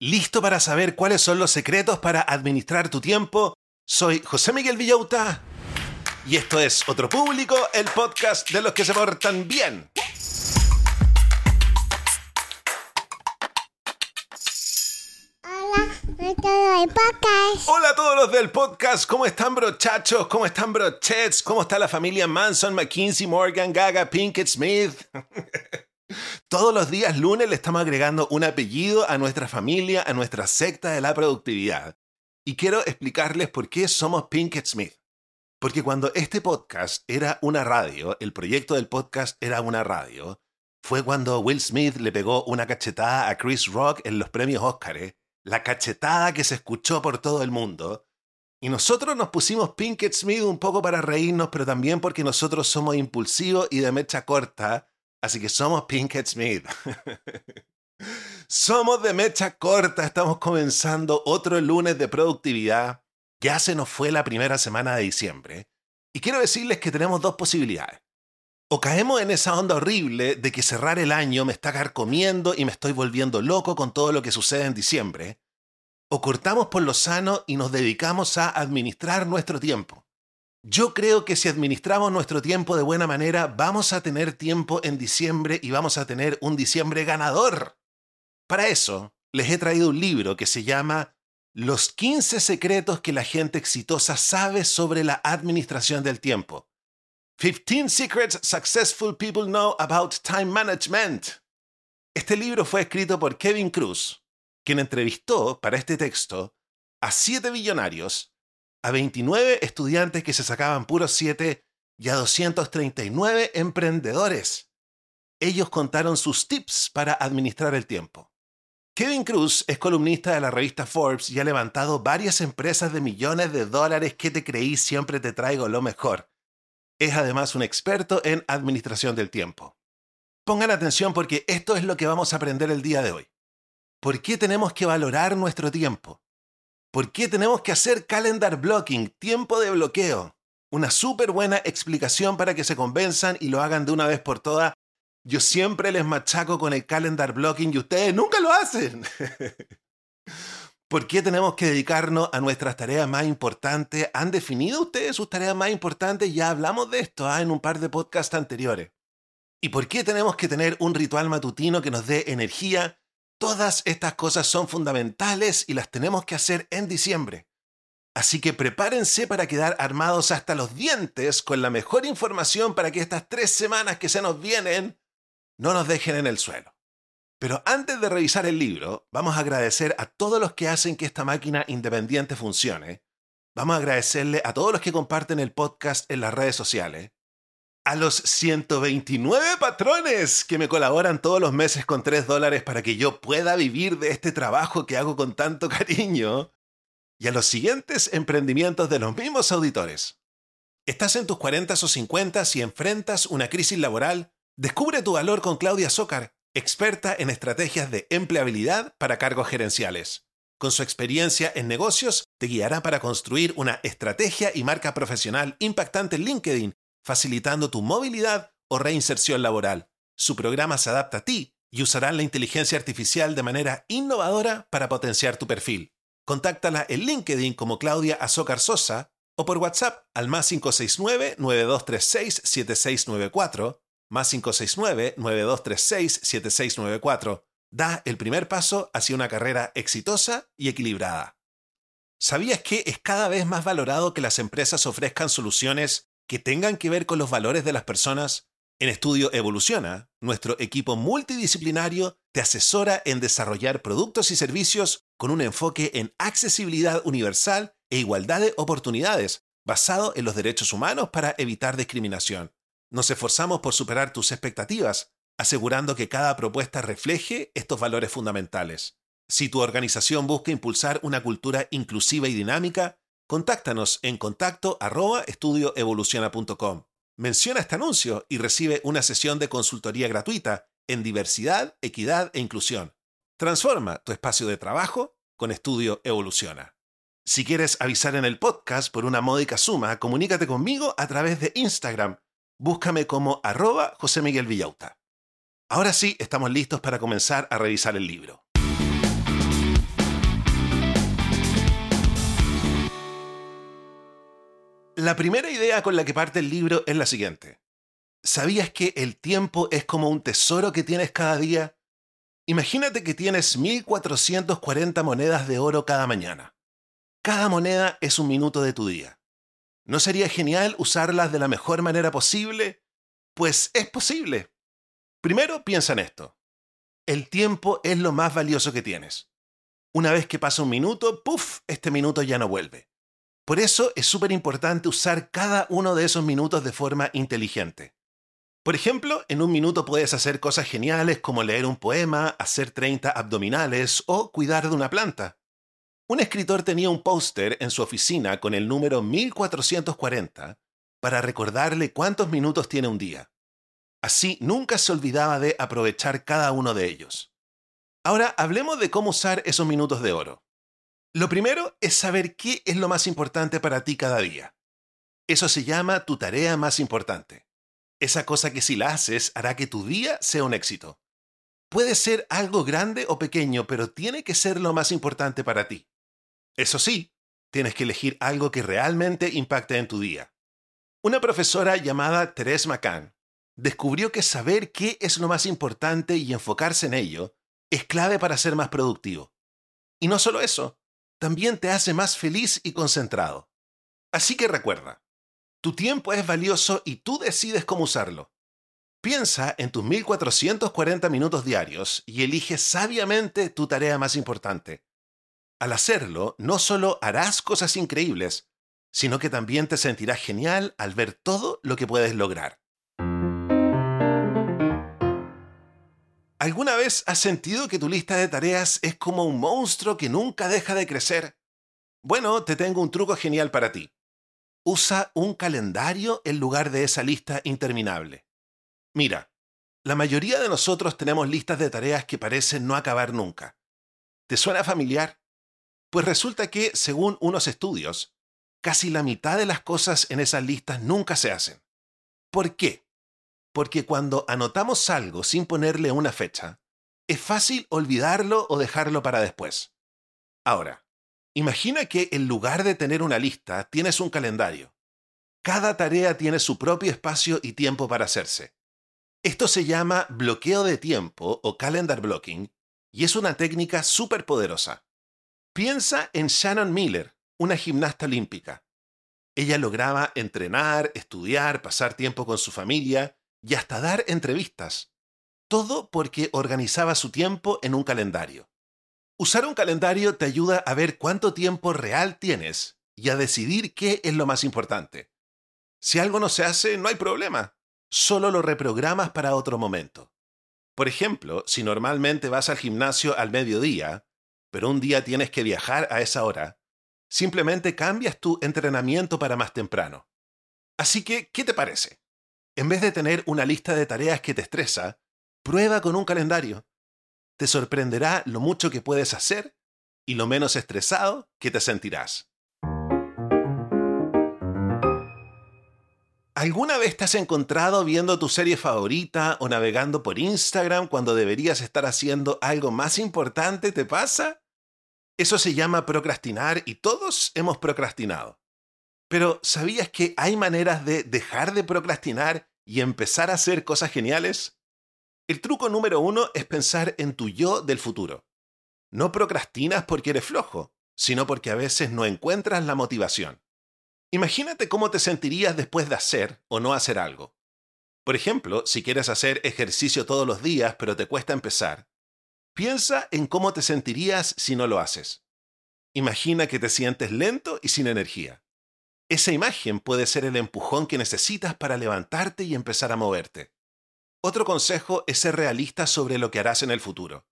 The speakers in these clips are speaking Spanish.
¿Listo para saber cuáles son los secretos para administrar tu tiempo? Soy José Miguel Villauta y esto es Otro Público, el podcast de los que se portan bien. Hola a todos los del podcast, ¿cómo están brochachos? ¿Cómo están brochets? ¿Cómo está la familia Manson, McKinsey, Morgan, Gaga, Pinkett Smith? Todos los días lunes le estamos agregando un apellido a nuestra familia, a nuestra secta de la productividad. Y quiero explicarles por qué somos Pinkett Smith. Porque cuando este podcast era una radio, el proyecto del podcast era una radio, fue cuando Will Smith le pegó una cachetada a Chris Rock en los premios Oscar, la cachetada que se escuchó por todo el mundo. Y nosotros nos pusimos Pinkett Smith un poco para reírnos, pero también porque nosotros somos impulsivos y de mecha corta Así que somos Pinkett Smith. somos de mecha corta, estamos comenzando otro lunes de productividad. Ya se nos fue la primera semana de diciembre. Y quiero decirles que tenemos dos posibilidades. O caemos en esa onda horrible de que cerrar el año me está carcomiendo y me estoy volviendo loco con todo lo que sucede en diciembre. O cortamos por lo sano y nos dedicamos a administrar nuestro tiempo. Yo creo que si administramos nuestro tiempo de buena manera, vamos a tener tiempo en diciembre y vamos a tener un diciembre ganador. Para eso, les he traído un libro que se llama Los 15 secretos que la gente exitosa sabe sobre la administración del tiempo. 15 Secrets Successful People Know About Time Management. Este libro fue escrito por Kevin Cruz, quien entrevistó para este texto a siete billonarios a 29 estudiantes que se sacaban puros 7 y a 239 emprendedores. Ellos contaron sus tips para administrar el tiempo. Kevin Cruz es columnista de la revista Forbes y ha levantado varias empresas de millones de dólares que te creí siempre te traigo lo mejor. Es además un experto en administración del tiempo. Pongan atención porque esto es lo que vamos a aprender el día de hoy. ¿Por qué tenemos que valorar nuestro tiempo? ¿Por qué tenemos que hacer calendar blocking, tiempo de bloqueo? Una súper buena explicación para que se convenzan y lo hagan de una vez por todas. Yo siempre les machaco con el calendar blocking y ustedes nunca lo hacen. ¿Por qué tenemos que dedicarnos a nuestras tareas más importantes? ¿Han definido ustedes sus tareas más importantes? Ya hablamos de esto ¿ah? en un par de podcasts anteriores. ¿Y por qué tenemos que tener un ritual matutino que nos dé energía, Todas estas cosas son fundamentales y las tenemos que hacer en diciembre. Así que prepárense para quedar armados hasta los dientes con la mejor información para que estas tres semanas que se nos vienen no nos dejen en el suelo. Pero antes de revisar el libro, vamos a agradecer a todos los que hacen que esta máquina independiente funcione. Vamos a agradecerle a todos los que comparten el podcast en las redes sociales a los 129 patrones que me colaboran todos los meses con 3 dólares para que yo pueda vivir de este trabajo que hago con tanto cariño, y a los siguientes emprendimientos de los mismos auditores. ¿Estás en tus 40 o 50 y enfrentas una crisis laboral? Descubre tu valor con Claudia Zócar, experta en estrategias de empleabilidad para cargos gerenciales. Con su experiencia en negocios, te guiará para construir una estrategia y marca profesional impactante en LinkedIn facilitando tu movilidad o reinserción laboral. Su programa se adapta a ti y usará la inteligencia artificial de manera innovadora para potenciar tu perfil. Contáctala en LinkedIn como Claudia Azócar Sosa o por WhatsApp al más 569-9236-7694, más 569-9236-7694. Da el primer paso hacia una carrera exitosa y equilibrada. ¿Sabías que es cada vez más valorado que las empresas ofrezcan soluciones que tengan que ver con los valores de las personas, en Estudio Evoluciona, nuestro equipo multidisciplinario te asesora en desarrollar productos y servicios con un enfoque en accesibilidad universal e igualdad de oportunidades, basado en los derechos humanos para evitar discriminación. Nos esforzamos por superar tus expectativas, asegurando que cada propuesta refleje estos valores fundamentales. Si tu organización busca impulsar una cultura inclusiva y dinámica, Contáctanos en contacto estudioevoluciona.com. Menciona este anuncio y recibe una sesión de consultoría gratuita en diversidad, equidad e inclusión. Transforma tu espacio de trabajo con Estudio Evoluciona. Si quieres avisar en el podcast por una módica suma, comunícate conmigo a través de Instagram. Búscame como arroba José Miguel Villauta. Ahora sí, estamos listos para comenzar a revisar el libro. La primera idea con la que parte el libro es la siguiente. ¿Sabías que el tiempo es como un tesoro que tienes cada día? Imagínate que tienes 1440 monedas de oro cada mañana. Cada moneda es un minuto de tu día. ¿No sería genial usarlas de la mejor manera posible? Pues es posible. Primero piensa en esto. El tiempo es lo más valioso que tienes. Una vez que pasa un minuto, ¡puf! Este minuto ya no vuelve. Por eso es súper importante usar cada uno de esos minutos de forma inteligente. Por ejemplo, en un minuto puedes hacer cosas geniales como leer un poema, hacer 30 abdominales o cuidar de una planta. Un escritor tenía un póster en su oficina con el número 1440 para recordarle cuántos minutos tiene un día. Así nunca se olvidaba de aprovechar cada uno de ellos. Ahora hablemos de cómo usar esos minutos de oro. Lo primero es saber qué es lo más importante para ti cada día. Eso se llama tu tarea más importante. Esa cosa que si la haces hará que tu día sea un éxito. Puede ser algo grande o pequeño, pero tiene que ser lo más importante para ti. Eso sí, tienes que elegir algo que realmente impacte en tu día. Una profesora llamada Therese McCann descubrió que saber qué es lo más importante y enfocarse en ello es clave para ser más productivo. Y no solo eso, también te hace más feliz y concentrado. Así que recuerda, tu tiempo es valioso y tú decides cómo usarlo. Piensa en tus 1440 minutos diarios y elige sabiamente tu tarea más importante. Al hacerlo, no solo harás cosas increíbles, sino que también te sentirás genial al ver todo lo que puedes lograr. ¿Alguna vez has sentido que tu lista de tareas es como un monstruo que nunca deja de crecer? Bueno, te tengo un truco genial para ti usa un calendario en lugar de esa lista interminable. Mira, la mayoría de nosotros tenemos listas de tareas que parecen no acabar nunca. ¿Te suena familiar? Pues resulta que, según unos estudios, casi la mitad de las cosas en esas listas nunca se hacen. ¿Por qué? Porque cuando anotamos algo sin ponerle una fecha, es fácil olvidarlo o dejarlo para después. Ahora, Imagina que en lugar de tener una lista, tienes un calendario. Cada tarea tiene su propio espacio y tiempo para hacerse. Esto se llama bloqueo de tiempo o calendar blocking y es una técnica súper poderosa. Piensa en Shannon Miller, una gimnasta olímpica. Ella lograba entrenar, estudiar, pasar tiempo con su familia y hasta dar entrevistas. Todo porque organizaba su tiempo en un calendario. Usar un calendario te ayuda a ver cuánto tiempo real tienes y a decidir qué es lo más importante. Si algo no se hace, no hay problema. Solo lo reprogramas para otro momento. Por ejemplo, si normalmente vas al gimnasio al mediodía, pero un día tienes que viajar a esa hora, simplemente cambias tu entrenamiento para más temprano. Así que, ¿qué te parece? En vez de tener una lista de tareas que te estresa, prueba con un calendario te sorprenderá lo mucho que puedes hacer y lo menos estresado que te sentirás. ¿Alguna vez te has encontrado viendo tu serie favorita o navegando por Instagram cuando deberías estar haciendo algo más importante? ¿Te pasa? Eso se llama procrastinar y todos hemos procrastinado. Pero ¿sabías que hay maneras de dejar de procrastinar y empezar a hacer cosas geniales? El truco número uno es pensar en tu yo del futuro. No procrastinas porque eres flojo, sino porque a veces no encuentras la motivación. Imagínate cómo te sentirías después de hacer o no hacer algo. Por ejemplo, si quieres hacer ejercicio todos los días pero te cuesta empezar, piensa en cómo te sentirías si no lo haces. Imagina que te sientes lento y sin energía. Esa imagen puede ser el empujón que necesitas para levantarte y empezar a moverte. Otro consejo es ser realista sobre lo que harás en el futuro.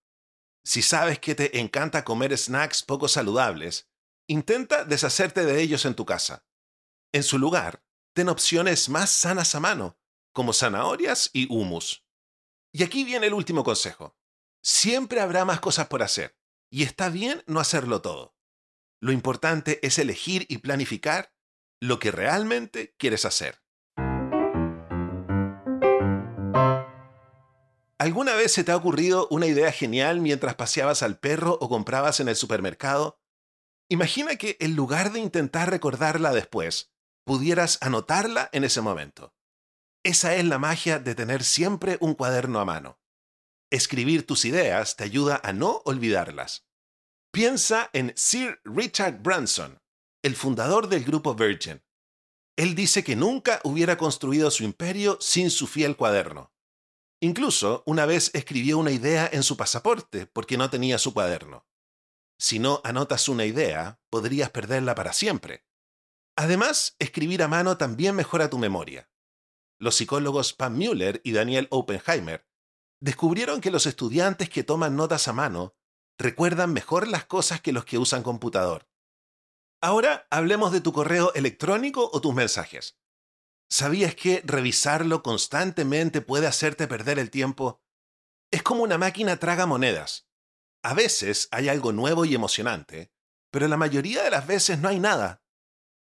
Si sabes que te encanta comer snacks poco saludables, intenta deshacerte de ellos en tu casa. En su lugar, ten opciones más sanas a mano, como zanahorias y humus. Y aquí viene el último consejo. Siempre habrá más cosas por hacer, y está bien no hacerlo todo. Lo importante es elegir y planificar lo que realmente quieres hacer. ¿Alguna vez se te ha ocurrido una idea genial mientras paseabas al perro o comprabas en el supermercado? Imagina que en lugar de intentar recordarla después, pudieras anotarla en ese momento. Esa es la magia de tener siempre un cuaderno a mano. Escribir tus ideas te ayuda a no olvidarlas. Piensa en Sir Richard Branson, el fundador del grupo Virgin. Él dice que nunca hubiera construido su imperio sin su fiel cuaderno. Incluso una vez escribió una idea en su pasaporte porque no tenía su cuaderno. Si no anotas una idea, podrías perderla para siempre. Además, escribir a mano también mejora tu memoria. Los psicólogos Pam Mueller y Daniel Oppenheimer descubrieron que los estudiantes que toman notas a mano recuerdan mejor las cosas que los que usan computador. Ahora hablemos de tu correo electrónico o tus mensajes. ¿Sabías que revisarlo constantemente puede hacerte perder el tiempo? Es como una máquina traga monedas. A veces hay algo nuevo y emocionante, pero la mayoría de las veces no hay nada.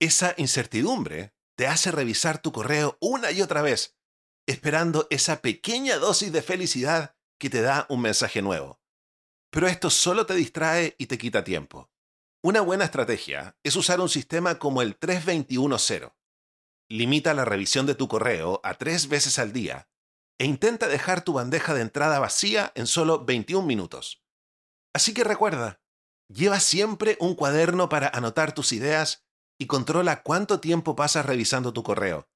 Esa incertidumbre te hace revisar tu correo una y otra vez, esperando esa pequeña dosis de felicidad que te da un mensaje nuevo. Pero esto solo te distrae y te quita tiempo. Una buena estrategia es usar un sistema como el 3210. Limita la revisión de tu correo a tres veces al día e intenta dejar tu bandeja de entrada vacía en solo 21 minutos. Así que recuerda, lleva siempre un cuaderno para anotar tus ideas y controla cuánto tiempo pasas revisando tu correo.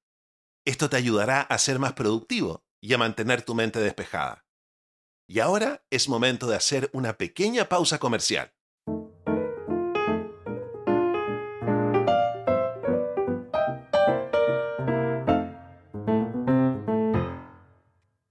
Esto te ayudará a ser más productivo y a mantener tu mente despejada. Y ahora es momento de hacer una pequeña pausa comercial.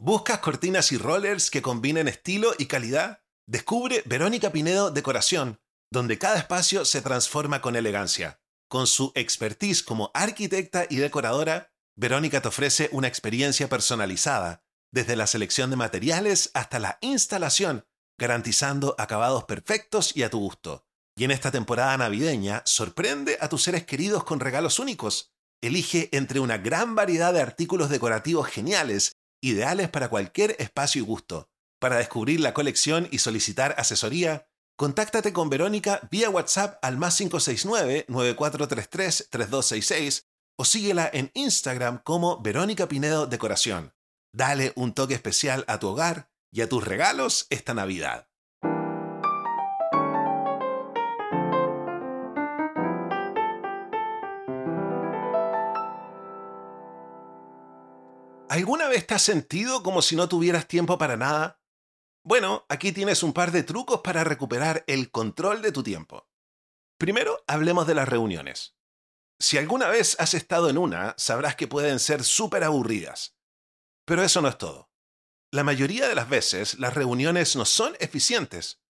¿Buscas cortinas y rollers que combinen estilo y calidad? Descubre Verónica Pinedo Decoración, donde cada espacio se transforma con elegancia. Con su expertise como arquitecta y decoradora, Verónica te ofrece una experiencia personalizada, desde la selección de materiales hasta la instalación, garantizando acabados perfectos y a tu gusto. Y en esta temporada navideña, sorprende a tus seres queridos con regalos únicos. Elige entre una gran variedad de artículos decorativos geniales ideales para cualquier espacio y gusto. Para descubrir la colección y solicitar asesoría, contáctate con Verónica vía WhatsApp al más 569-9433-3266 o síguela en Instagram como Verónica Pinedo Decoración. Dale un toque especial a tu hogar y a tus regalos esta Navidad. ¿Alguna vez te has sentido como si no tuvieras tiempo para nada? Bueno, aquí tienes un par de trucos para recuperar el control de tu tiempo. Primero, hablemos de las reuniones. Si alguna vez has estado en una, sabrás que pueden ser súper aburridas. Pero eso no es todo. La mayoría de las veces las reuniones no son eficientes.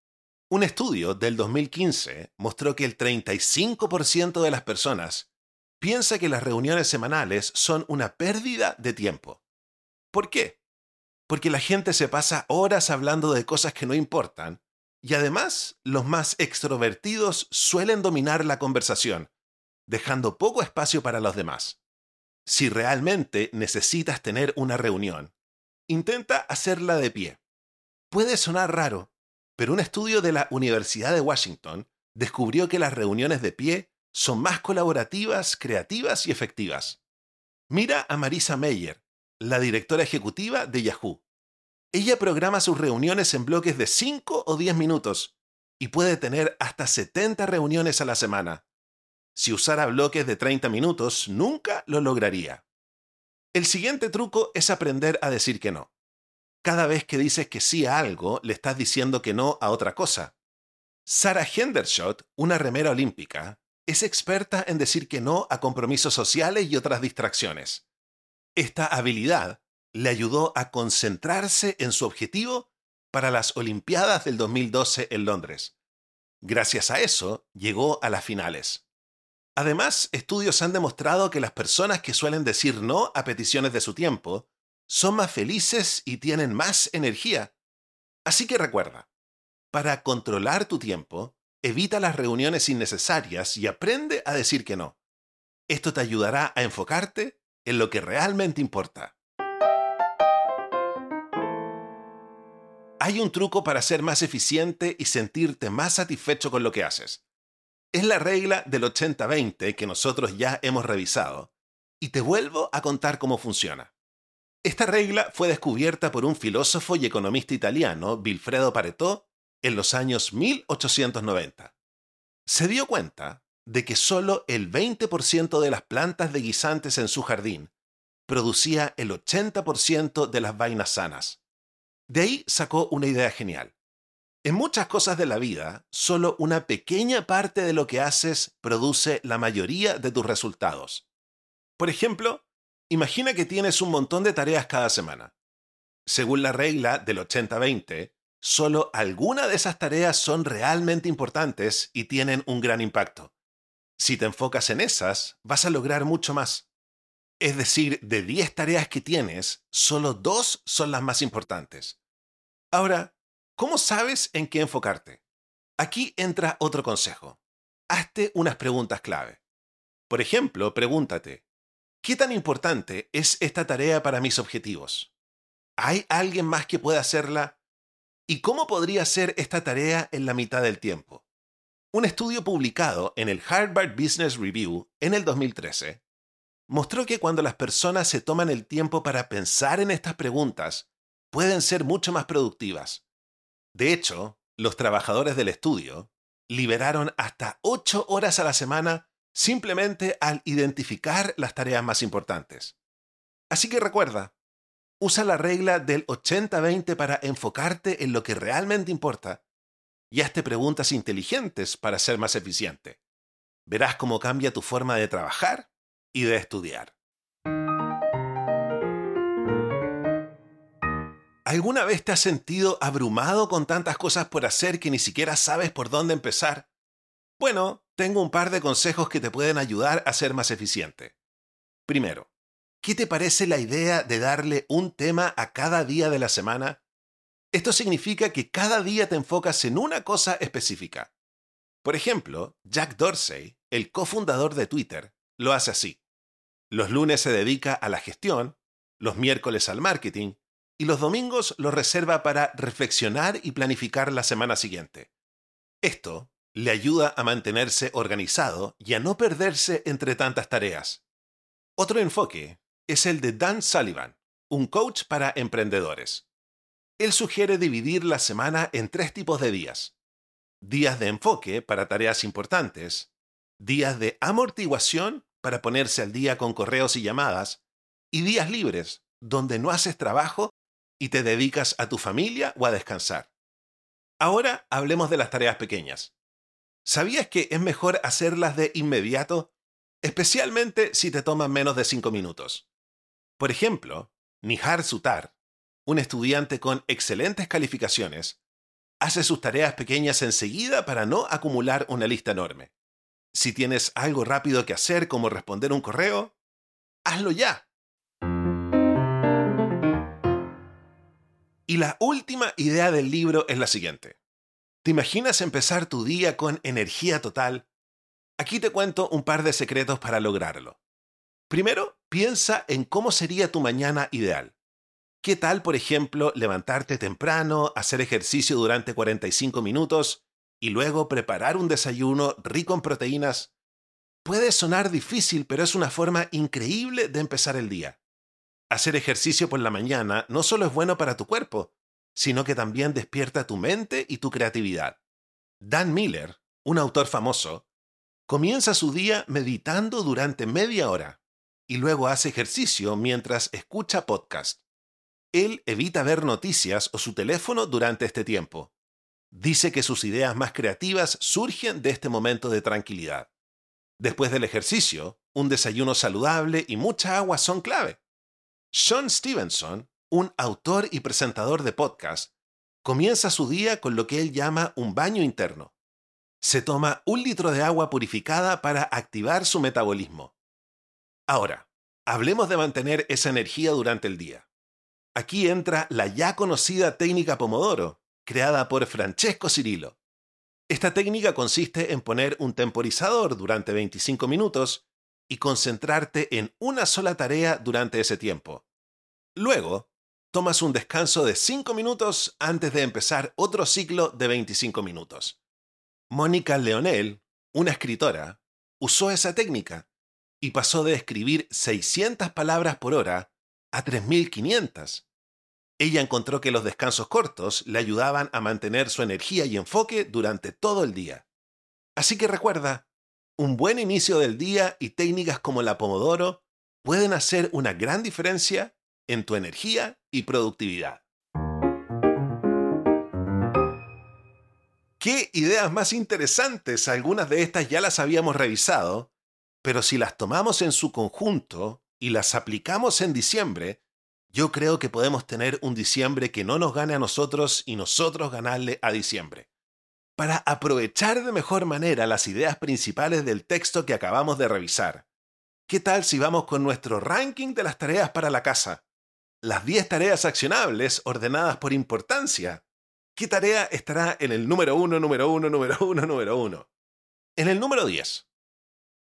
Un estudio del 2015 mostró que el 35% de las personas piensa que las reuniones semanales son una pérdida de tiempo. ¿Por qué? Porque la gente se pasa horas hablando de cosas que no importan y además los más extrovertidos suelen dominar la conversación, dejando poco espacio para los demás. Si realmente necesitas tener una reunión, intenta hacerla de pie. Puede sonar raro, pero un estudio de la Universidad de Washington descubrió que las reuniones de pie son más colaborativas, creativas y efectivas. Mira a Marisa Meyer, la directora ejecutiva de Yahoo. Ella programa sus reuniones en bloques de 5 o 10 minutos y puede tener hasta 70 reuniones a la semana. Si usara bloques de 30 minutos, nunca lo lograría. El siguiente truco es aprender a decir que no. Cada vez que dices que sí a algo, le estás diciendo que no a otra cosa. Sarah Hendershot, una remera olímpica, es experta en decir que no a compromisos sociales y otras distracciones. Esta habilidad le ayudó a concentrarse en su objetivo para las Olimpiadas del 2012 en Londres. Gracias a eso, llegó a las finales. Además, estudios han demostrado que las personas que suelen decir no a peticiones de su tiempo son más felices y tienen más energía. Así que recuerda, para controlar tu tiempo, evita las reuniones innecesarias y aprende a decir que no. Esto te ayudará a enfocarte en lo que realmente importa. Hay un truco para ser más eficiente y sentirte más satisfecho con lo que haces. Es la regla del 80-20 que nosotros ya hemos revisado y te vuelvo a contar cómo funciona. Esta regla fue descubierta por un filósofo y economista italiano, Vilfredo Pareto, en los años 1890. Se dio cuenta de que solo el 20% de las plantas de guisantes en su jardín producía el 80% de las vainas sanas. De ahí sacó una idea genial. En muchas cosas de la vida, solo una pequeña parte de lo que haces produce la mayoría de tus resultados. Por ejemplo, imagina que tienes un montón de tareas cada semana. Según la regla del 80-20, solo algunas de esas tareas son realmente importantes y tienen un gran impacto. Si te enfocas en esas, vas a lograr mucho más. Es decir, de 10 tareas que tienes, solo dos son las más importantes. Ahora, ¿cómo sabes en qué enfocarte? Aquí entra otro consejo. Hazte unas preguntas clave. Por ejemplo, pregúntate, ¿qué tan importante es esta tarea para mis objetivos? ¿Hay alguien más que pueda hacerla? ¿Y cómo podría ser esta tarea en la mitad del tiempo? Un estudio publicado en el Harvard Business Review en el 2013 mostró que cuando las personas se toman el tiempo para pensar en estas preguntas, pueden ser mucho más productivas. De hecho, los trabajadores del estudio liberaron hasta 8 horas a la semana simplemente al identificar las tareas más importantes. Así que recuerda, usa la regla del 80-20 para enfocarte en lo que realmente importa y hazte preguntas inteligentes para ser más eficiente. Verás cómo cambia tu forma de trabajar y de estudiar. ¿Alguna vez te has sentido abrumado con tantas cosas por hacer que ni siquiera sabes por dónde empezar? Bueno, tengo un par de consejos que te pueden ayudar a ser más eficiente. Primero, ¿qué te parece la idea de darle un tema a cada día de la semana? Esto significa que cada día te enfocas en una cosa específica. Por ejemplo, Jack Dorsey, el cofundador de Twitter, lo hace así. Los lunes se dedica a la gestión, los miércoles al marketing y los domingos los reserva para reflexionar y planificar la semana siguiente. Esto le ayuda a mantenerse organizado y a no perderse entre tantas tareas. Otro enfoque es el de Dan Sullivan, un coach para emprendedores. Él sugiere dividir la semana en tres tipos de días. Días de enfoque para tareas importantes, días de amortiguación para ponerse al día con correos y llamadas, y días libres, donde no haces trabajo y te dedicas a tu familia o a descansar. Ahora hablemos de las tareas pequeñas. ¿Sabías que es mejor hacerlas de inmediato, especialmente si te toman menos de 5 minutos? Por ejemplo, Nihar Sutar, un estudiante con excelentes calificaciones, hace sus tareas pequeñas enseguida para no acumular una lista enorme. Si tienes algo rápido que hacer como responder un correo, hazlo ya. Y la última idea del libro es la siguiente. ¿Te imaginas empezar tu día con energía total? Aquí te cuento un par de secretos para lograrlo. Primero, piensa en cómo sería tu mañana ideal. ¿Qué tal, por ejemplo, levantarte temprano, hacer ejercicio durante 45 minutos y luego preparar un desayuno rico en proteínas puede sonar difícil, pero es una forma increíble de empezar el día. Hacer ejercicio por la mañana no solo es bueno para tu cuerpo, sino que también despierta tu mente y tu creatividad. Dan Miller, un autor famoso, comienza su día meditando durante media hora y luego hace ejercicio mientras escucha podcast. Él evita ver noticias o su teléfono durante este tiempo Dice que sus ideas más creativas surgen de este momento de tranquilidad. Después del ejercicio, un desayuno saludable y mucha agua son clave. Sean Stevenson, un autor y presentador de podcast, comienza su día con lo que él llama un baño interno. Se toma un litro de agua purificada para activar su metabolismo. Ahora, hablemos de mantener esa energía durante el día. Aquí entra la ya conocida técnica Pomodoro, creada por Francesco Cirillo. Esta técnica consiste en poner un temporizador durante 25 minutos y concentrarte en una sola tarea durante ese tiempo. Luego, tomas un descanso de 5 minutos antes de empezar otro ciclo de 25 minutos. Mónica Leonel, una escritora, usó esa técnica y pasó de escribir 600 palabras por hora a 3.500. Ella encontró que los descansos cortos le ayudaban a mantener su energía y enfoque durante todo el día. Así que recuerda, un buen inicio del día y técnicas como la Pomodoro pueden hacer una gran diferencia en tu energía y productividad. ¿Qué ideas más interesantes? Algunas de estas ya las habíamos revisado, pero si las tomamos en su conjunto y las aplicamos en diciembre, yo creo que podemos tener un diciembre que no nos gane a nosotros y nosotros ganarle a diciembre. Para aprovechar de mejor manera las ideas principales del texto que acabamos de revisar, ¿qué tal si vamos con nuestro ranking de las tareas para la casa? Las 10 tareas accionables ordenadas por importancia. ¿Qué tarea estará en el número 1, número 1, número 1, número 1? En el número 10,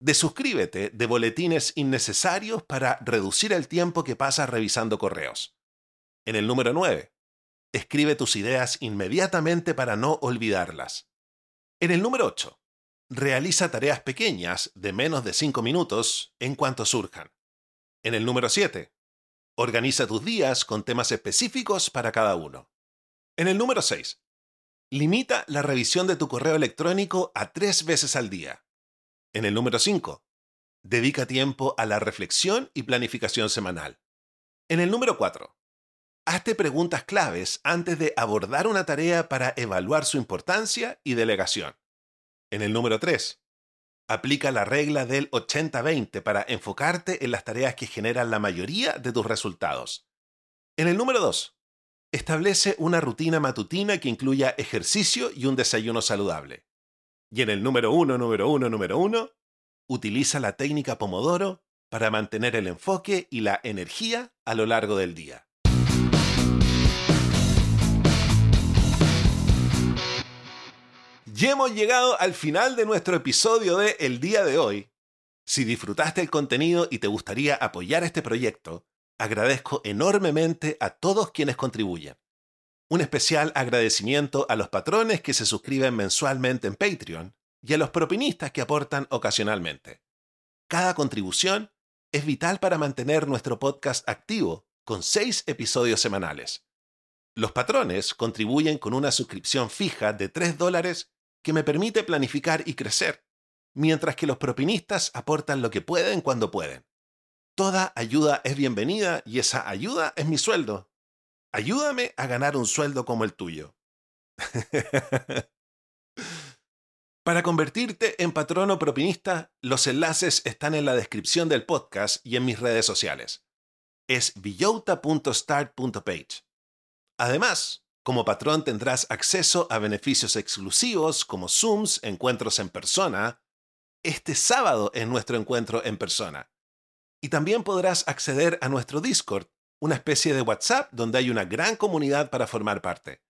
Desuscríbete de boletines innecesarios para reducir el tiempo que pasas revisando correos. En el número 9. Escribe tus ideas inmediatamente para no olvidarlas. En el número 8. Realiza tareas pequeñas de menos de 5 minutos en cuanto surjan. En el número 7. Organiza tus días con temas específicos para cada uno. En el número 6. Limita la revisión de tu correo electrónico a tres veces al día. En el número 5, dedica tiempo a la reflexión y planificación semanal. En el número 4, hazte preguntas claves antes de abordar una tarea para evaluar su importancia y delegación. En el número 3, aplica la regla del 80-20 para enfocarte en las tareas que generan la mayoría de tus resultados. En el número 2, establece una rutina matutina que incluya ejercicio y un desayuno saludable. Y en el número uno, número uno, número uno, utiliza la técnica Pomodoro para mantener el enfoque y la energía a lo largo del día. Ya hemos llegado al final de nuestro episodio de El día de hoy. Si disfrutaste el contenido y te gustaría apoyar este proyecto, agradezco enormemente a todos quienes contribuyen. Un especial agradecimiento a los patrones que se suscriben mensualmente en Patreon y a los propinistas que aportan ocasionalmente. Cada contribución es vital para mantener nuestro podcast activo con seis episodios semanales. Los patrones contribuyen con una suscripción fija de 3 dólares que me permite planificar y crecer, mientras que los propinistas aportan lo que pueden cuando pueden. Toda ayuda es bienvenida y esa ayuda es mi sueldo, Ayúdame a ganar un sueldo como el tuyo. Para convertirte en patrono propinista, los enlaces están en la descripción del podcast y en mis redes sociales. Es villota.start.page. Además, como patrón tendrás acceso a beneficios exclusivos como Zooms, encuentros en persona, este sábado en nuestro encuentro en persona. Y también podrás acceder a nuestro Discord, una especie de WhatsApp donde hay una gran comunidad para formar parte.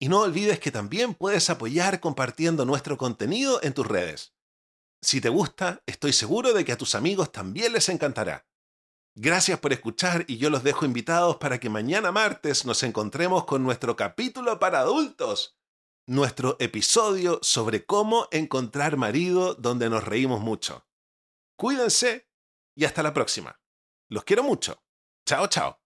Y no olvides que también puedes apoyar compartiendo nuestro contenido en tus redes. Si te gusta, estoy seguro de que a tus amigos también les encantará. Gracias por escuchar y yo los dejo invitados para que mañana martes nos encontremos con nuestro capítulo para adultos, nuestro episodio sobre cómo encontrar marido donde nos reímos mucho. Cuídense y hasta la próxima. Los quiero mucho. Chao, chao.